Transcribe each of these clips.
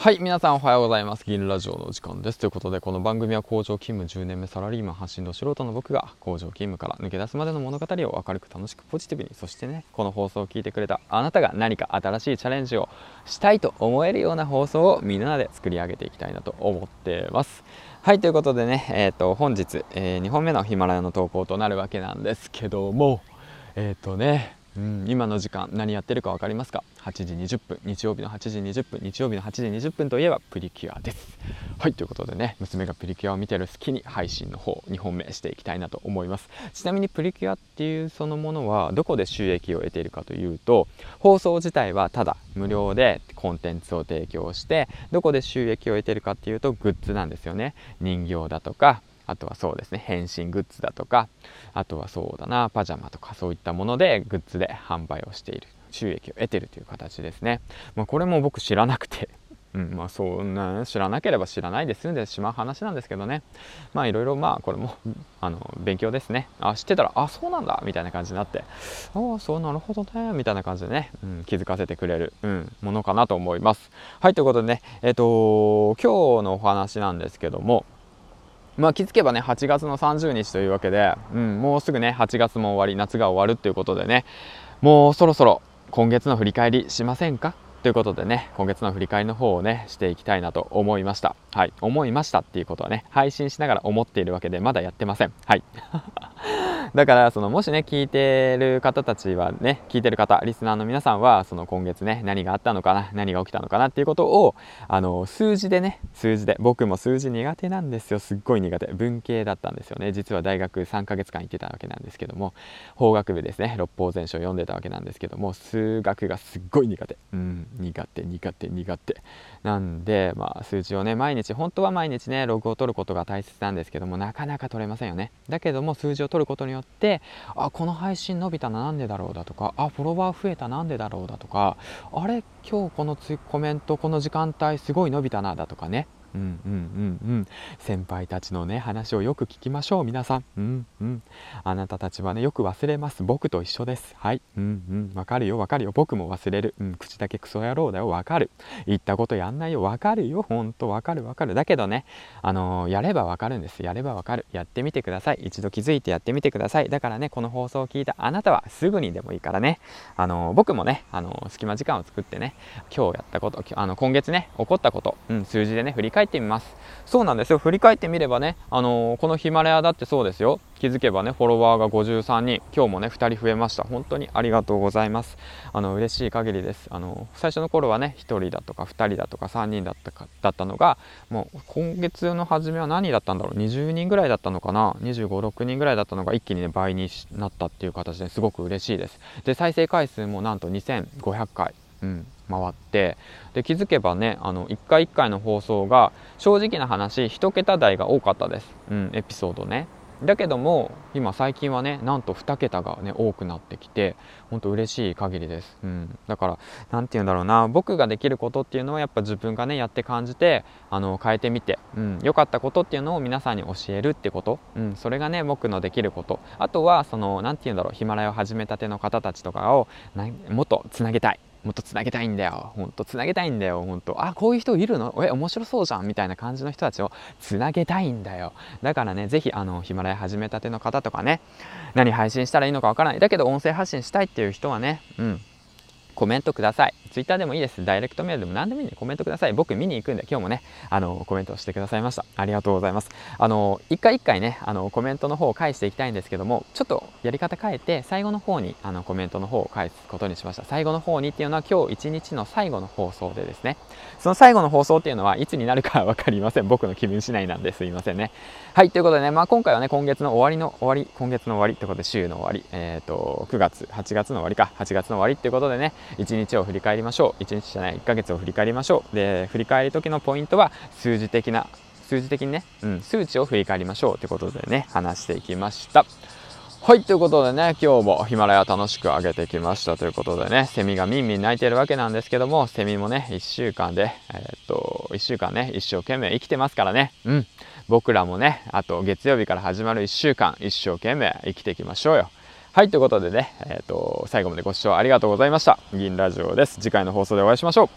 はい皆さんおはようございます。銀ラジオのお時間です。ということでこの番組は工場勤務10年目サラリーマン発信の素人の僕が工場勤務から抜け出すまでの物語を明るく楽しくポジティブにそしてねこの放送を聞いてくれたあなたが何か新しいチャレンジをしたいと思えるような放送をみんなで作り上げていきたいなと思ってます。はいということでねえっ、ー、と本日、えー、2本目のヒマラヤの投稿となるわけなんですけどもえっ、ー、とねうん、今の時間何やってるか分かりますか？8時20分日曜日の8時20分日曜日の8時20分といえばプリキュアです。はいということでね娘がプリキュアを見てる隙に配信の方2本目していきたいなと思います。ちなみにプリキュアっていうそのものはどこで収益を得ているかというと放送自体はただ無料でコンテンツを提供してどこで収益を得ているかっていうとグッズなんですよね。人形だとかあとはそうですね変身グッズだとかあとはそうだなパジャマとかそういったものでグッズで販売をしている収益を得てるという形ですね、まあ、これも僕知らなくて うん、まあそんな知らなければ知らないで済んでしまう話なんですけどね。まあいろいろまあこれも あの勉強ですね。あ知ってたらあそうなんだみたいな感じになってああそうなるほどねみたいな感じでね、うん、気づかせてくれる、うん、ものかなと思います。はいということでねえっ、ー、と今日のお話なんですけどもまあ、気づけばね8月の30日というわけで、うん、もうすぐね8月も終わり夏が終わるということでねもうそろそろ今月の振り返りしませんか？ということでね今月の振り返りの方をねしていきたいなと思いました。はい思いましたっていうことはね配信しながら思っているわけでまだやってません。はい。だからそのもしね聞いてる方たちはね聞いてる方リスナーの皆さんはその今月ね何があったのかな何が起きたのかなっていうことをあの数字でね数字で僕も数字苦手なんですよ。すっごい苦手。文系だったんですよね。実は大学3ヶ月間行ってたわけなんですけども法学部ですね。六法全書を読んでたわけなんですけども数学がすっごい苦手。うん苦手苦手苦手。なんでまあ数字をね毎日本当は毎日ねログを取ることが大切なんですけどもなかなか取れませんよね。だけども数字を取ることによってあこの配信伸びたななんでだろうだとかあフォロワー増えた何でだろうだとかあれ今日このコメントこの時間帯すごい伸びたなだとかね。うんうんうんうん。先輩たちのね話をよく聞きましょう皆さん。うんうん。あなたたちはねよく忘れます。僕と一緒です。はい。うんうん。わかるよわかるよ。僕も忘れる。うん。口だけクソ野郎だよ。わかる。言ったことやんないよ。わかるよ。ほんとわかるわかる。だけどね。あのー、やればわかるんです。やればわかる。やってみてください。一度気づいてやってみてください。だからねこの放送を聞いたあなたはすぐにでもいいからね。あのー、僕もねあのー、隙間時間を作ってね今日やったことあの今月ね起こったこと、うん、数字でね振り返っててみます。そうなんですよ。振り返ってみればね、あのー、このヒマラヤだってそうですよ。気づけばねフォロワーが53人。今日もね2人増えました。本当にありがとうございます。あの嬉しい限りです。あの最初の頃はね1人だとか2人だとか3人だったかだったのがもう今月の初めは何だったんだろう。20人ぐらいだったのかな。2 5 6人ぐらいだったのが一気にね倍になったっていう形ですごく嬉しいです。で再生回数もなんと2500回。うん。回ってで気づけばねあの1回1回の放送が正直な話1桁台が多かったです、うん、エピソードね。だけども今最近はねなんと2桁がね多くなってきて本当嬉しい限りです、うん、だから何て言うんだろうな僕ができることっていうのはやっぱ自分がねやって感じてあの変えてみて良、うん、かったことっていうのを皆さんに教えるってこと、うん、それがね僕のできること。あとはその何て言うんだろうヒマラヤを始めたての方たちとかをもっとつなげたい。もっとつなげたいんだよ。ほんとつなげたいんだよ。ほんと。あ、こういう人いるの？え、面白そうじゃんみたいな感じの人たちをつなげたいんだよ。だからね、是非、あの、ヒマラヤ始めたての方とかね、何配信したらいいのかわからない。だけど、音声発信したいっていう人はね、うん、コメントください。ツイッターでもいいです。ダイレクトメールでも何でもいいんでコメントください。僕見に行くんで、今日もね、あの、コメントをしてくださいました。ありがとうございます。あの、一回一回ね、あの、コメントの方を返していきたいんですけども、ちょっとやり方変えて、最後の方に、あの、コメントの方を返すことにしました。最後の方にっていうのは今日一日の最後の放送でですね、その最後の放送っていうのはいつになるかわかりません。僕の気分次第なんですいませんね。はい、ということでね、まあ今回はね、今月の終わりの終わり、今月の終わりってことで週の終わり、えっ、ー、と、9月、8月の終わりか、8月の終わりっていうことでね、一日を振り返りましょう。1日じゃない、1ヶ月を振り返りましょう。で、振り返る時のポイントは数字的な、数字的にね、うん、数値を振り返りましょうということでね、話していきました。はい、ということでね、今日もヒマラヤ楽しく上げてきましたということでね、セミがみんみん鳴いてるわけなんですけども、セミもね、1週間で、えー、っと、1週間ね、一生懸命生きてますからね、うん。僕らもね、あと月曜日から始まる1週間、一生懸命生きていきましょうよ。はい、ということでね、えっ、ー、と、最後までご視聴ありがとうございました。銀ラジオです。次回の放送でお会いしましょ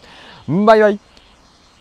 う。バイバイ。